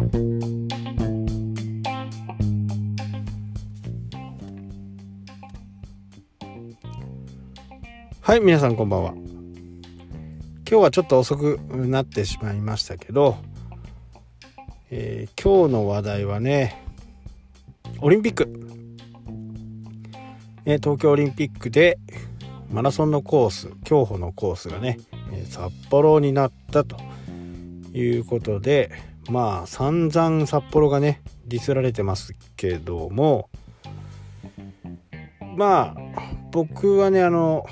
はい皆さんこんばんは。今日はちょっと遅くなってしまいましたけど、えー、今日の話題はねオリンピック、えー、東京オリンピックでマラソンのコース競歩のコースがね札幌になったということでまあ散々札幌がねディスられてますけどもまあ僕はねあの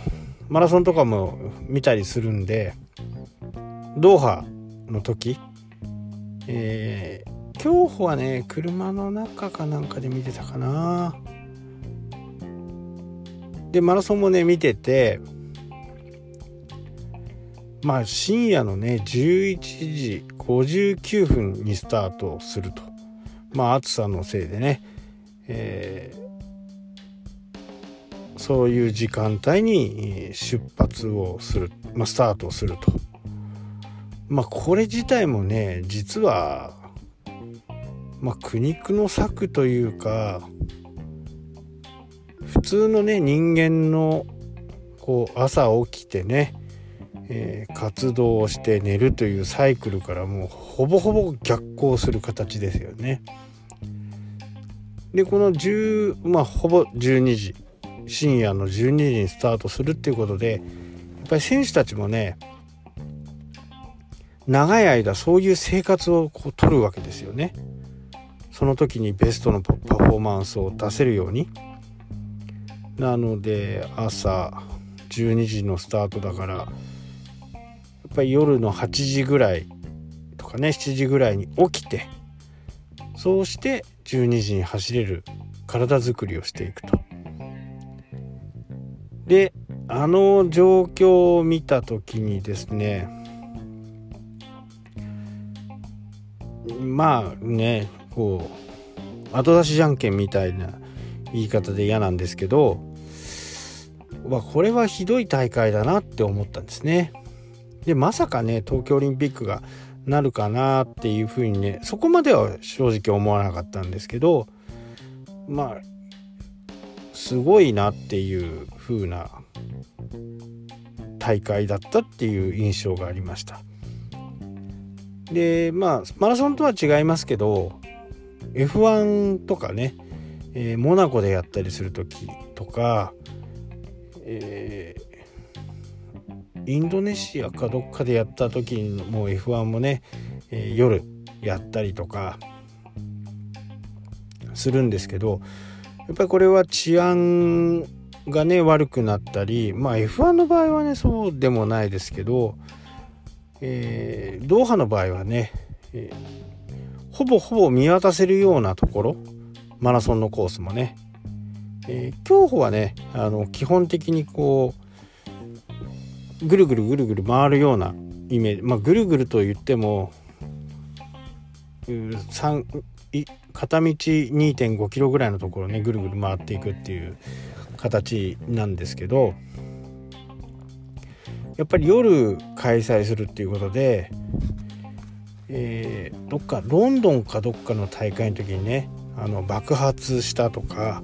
マラソンとかも見たりするんでドーハの時えー、競歩はね車の中かなんかで見てたかな。でマラソンもね見ててまあ深夜のね11時59分にスタートすると。まあ暑さのせいでね、えー、そういう時間帯に出発をする、まあ、スタートをすると。まあこれ自体もね実はまあ苦肉の策というか普通のね人間のこう朝起きてねえー、活動をして寝るというサイクルからもうほぼほぼ逆行する形ですよね。でこの10まあほぼ12時深夜の12時にスタートするっていうことでやっぱり選手たちもね長い間そういう生活をこう取るわけですよね。その時にベストのパフォーマンスを出せるように。なので朝12時のスタートだからっぱり夜の8時ぐらいとかね7時ぐらいに起きてそうして12時に走れる体づくりをしていくと。であの状況を見た時にですねまあねこう後出しじゃんけんみたいな言い方で嫌なんですけど、まあ、これはひどい大会だなって思ったんですね。でまさかね東京オリンピックがなるかなっていうふうにねそこまでは正直思わなかったんですけどまあすごいなっていう風な大会だったっていう印象がありました。でまあマラソンとは違いますけど F1 とかね、えー、モナコでやったりする時とか、えーインドネシアかどっかでやった時にもう F1 もね、えー、夜やったりとかするんですけどやっぱりこれは治安がね悪くなったりまあ F1 の場合はねそうでもないですけど、えー、ドーハの場合はね、えー、ほぼほぼ見渡せるようなところマラソンのコースもね、えー、競歩はねあの基本的にこうぐるぐるぐるぐる回るようなイメージ。まあぐるぐると言っても3片道2.5キロぐらいのところねぐるぐる回っていくっていう形なんですけどやっぱり夜開催するっていうことで、えー、どっかロンドンかどっかの大会の時にねあの爆発したとか、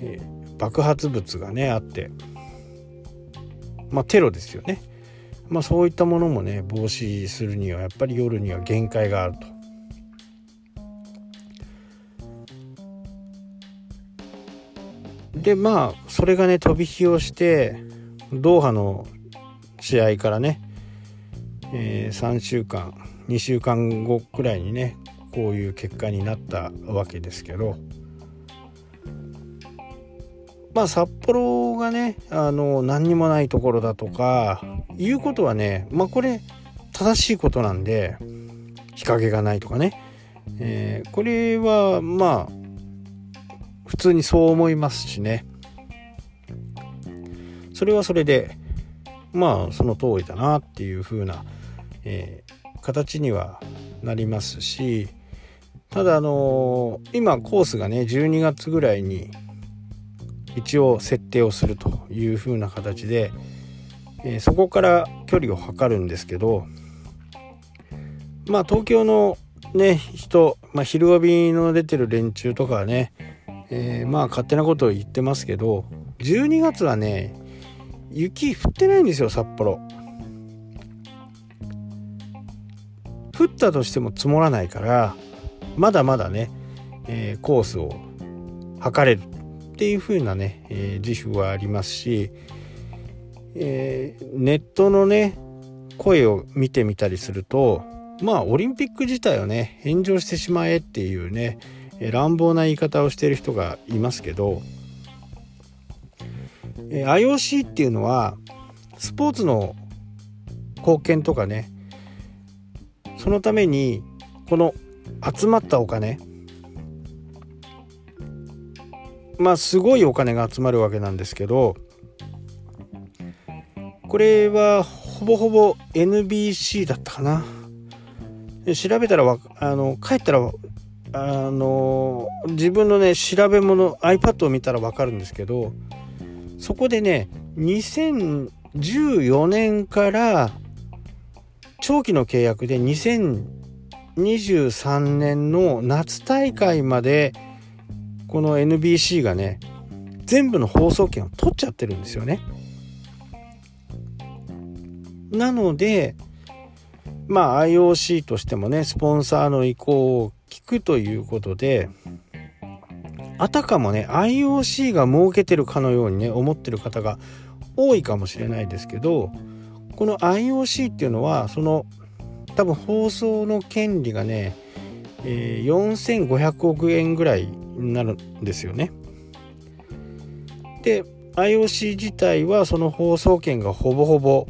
えー、爆発物がねあってまあ、テロですよね。まあ、そういったものもね防止するにはやっぱり夜には限界があると。でまあそれがね飛び火をしてドーハの試合からね、えー、3週間2週間後くらいにねこういう結果になったわけですけど。まあ札幌がねあの何にもないところだとかいうことはねまあこれ正しいことなんで日陰がないとかね、えー、これはまあ普通にそう思いますしね。それはそれでまあその通りだなっていう風な、えー、形にはなりますしただあのー、今コースがね12月ぐらいに一応設定をするという風な形で、えー、そこから距離を測るんですけどまあ東京のね人、まあ、昼帯の出てる連中とかはね、えー、まあ勝手なことを言ってますけど12月はね雪降ってないんですよ札幌。降ったとしても積もらないからまだまだね、えー、コースを測れる。っていう風なね、えー、自負はありますし、えー、ネットのね声を見てみたりするとまあオリンピック自体をね返上してしまえっていうね乱暴な言い方をしてる人がいますけどえ IOC っていうのはスポーツの貢献とかねそのためにこの集まったお金まあすごいお金が集まるわけなんですけどこれはほぼほぼ NBC だったかな。調べたらあの帰ったらあの自分のね調べ物 iPad を見たら分かるんですけどそこでね2014年から長期の契約で2023年の夏大会までこの NBC がね全部の放送権を取っちゃってるんですよね。なのでまあ IOC としてもねスポンサーの意向を聞くということであたかもね IOC が設けてるかのようにね思ってる方が多いかもしれないですけどこの IOC っていうのはその多分放送の権利がね、えー、4500億円ぐらいなるんですよね。で IOC 自体はその放送権がほぼほぼ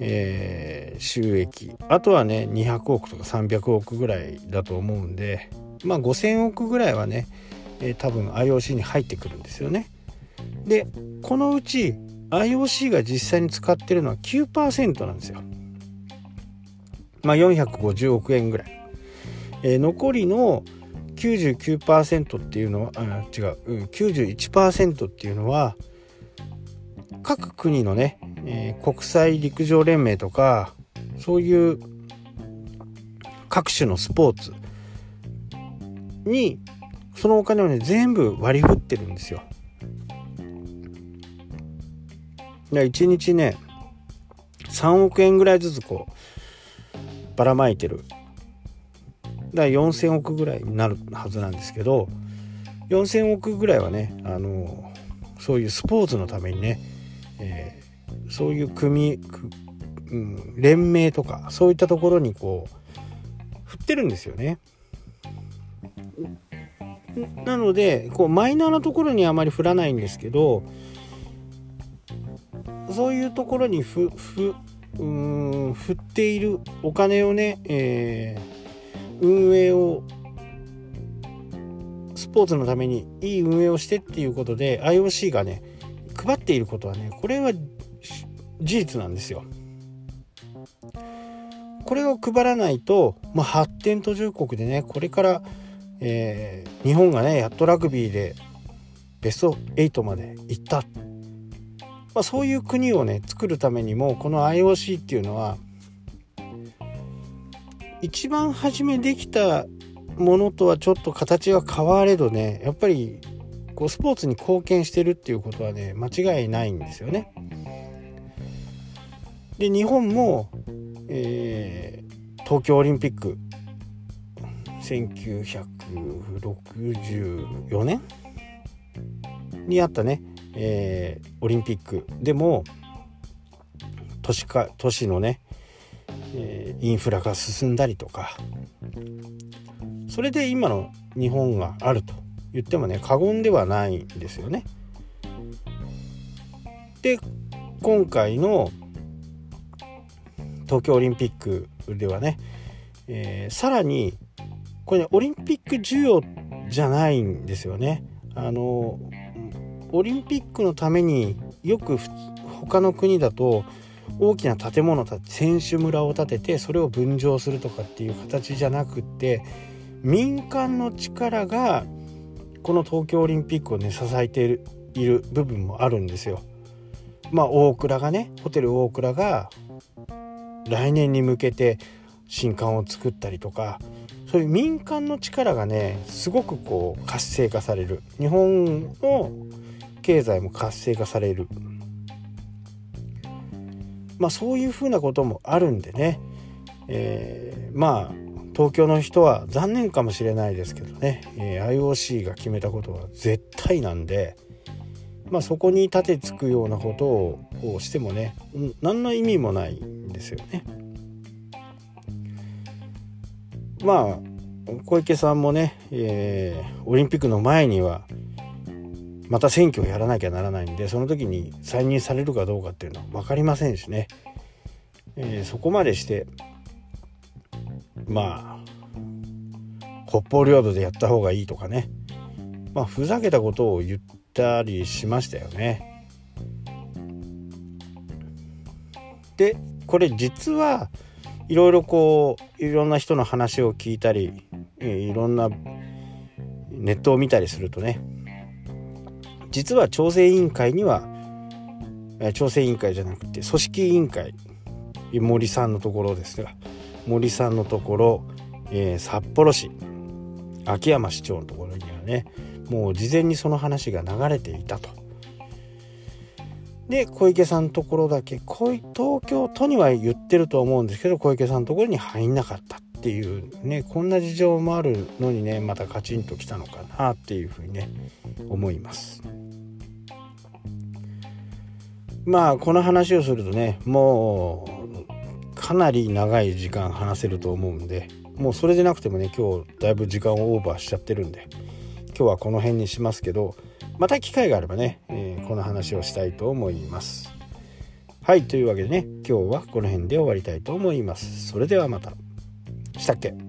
えー、収益あとはね200億とか300億ぐらいだと思うんでまあ5000億ぐらいはね、えー、多分 IOC に入ってくるんですよね。でこのうち IOC が実際に使ってるのは9%なんですよ。まあ450億円ぐらい。えー、残りの99%っていうのはあ違う、うん、91%っていうのは各国のねえー、国際陸上連盟とかそういう各種のスポーツにそのお金をね全部割り振ってるんですよ。1日ね3億円ぐらいずつこうばらまいてるだから4,000億ぐらいになるはずなんですけど4,000億ぐらいはねあのそういうスポーツのためにね、えそういう組、うん、連盟とかそういったところにこう振ってるんですよね。なのでこうマイナーなところにあまり振らないんですけどそういうところにふふうん振っているお金をね、えー、運営をスポーツのためにいい運営をしてっていうことで IOC がね配っていることはねこれは事実なんですよ。これを配らないと、まあ、発展途上国でねこれから、えー、日本がねやっとラグビーでベスト8まで行った、まあ、そういう国をね作るためにもこの IOC っていうのは一番初めできたものとはちょっと形が変われどねやっぱりこうスポーツに貢献してるっていうことはね間違いないんですよね。で日本も、えー、東京オリンピック1964年にあったね、えー、オリンピックでも都市か都市のね、え、インフラが進んだりとかそれで今の日本があると言ってもね過言ではないんですよね。で今回の東京オリンピックではね、えー、さらにこれねオリンピック需要じゃないんですよね。あのオリンピックのためによく他の国だと大きな建物建て選手村を建ててそれを分譲するとかっていう形じゃなくって民間の力がこの東京オリンピックをね支えているいる部分もあるんですよ。まあ大倉がねホテル大倉が来年に向けて新刊を作ったりとかそういう民間の力がねすごくこう活性化される日本の経済も活性化されるまあそういうふうなこともあるんでね、えー、まあ東京の人は残念かもしれないですけどね、えー、IOC が決めたことは絶対なんで、まあ、そこに立てつくようなことをしてもね何の意味もないんですよね。まあ小池さんもね、えー、オリンピックの前にはまた選挙をやらなきゃならないんでその時に再任されるかどうかっていうのは分かりませんしね、えー、そこまでしてまあ北方領土でやった方がいいとかねまあふざけたことを言ったりしましたよね。でこれ実はいろいろこういろんな人の話を聞いたりいろんなネットを見たりするとね実は調整委員会には調整委員会じゃなくて組織委員会森さんのところですが森さんのところ、えー、札幌市秋山市長のところにはねもう事前にその話が流れていたと。で小池さんのところだけ東京都には言ってると思うんですけど小池さんのところに入んなかったっていうねこんな事情もあるのにねまたカチンときたのかなっていうふうにね思います。まあこの話をするとねもうかなり長い時間話せると思うんでもうそれでなくてもね今日だいぶ時間をオーバーしちゃってるんで今日はこの辺にしますけどまた機会があればね、えー、この話をしたいと思います。はいというわけでね今日はこの辺で終わりたいと思います。それではまた。したっけ？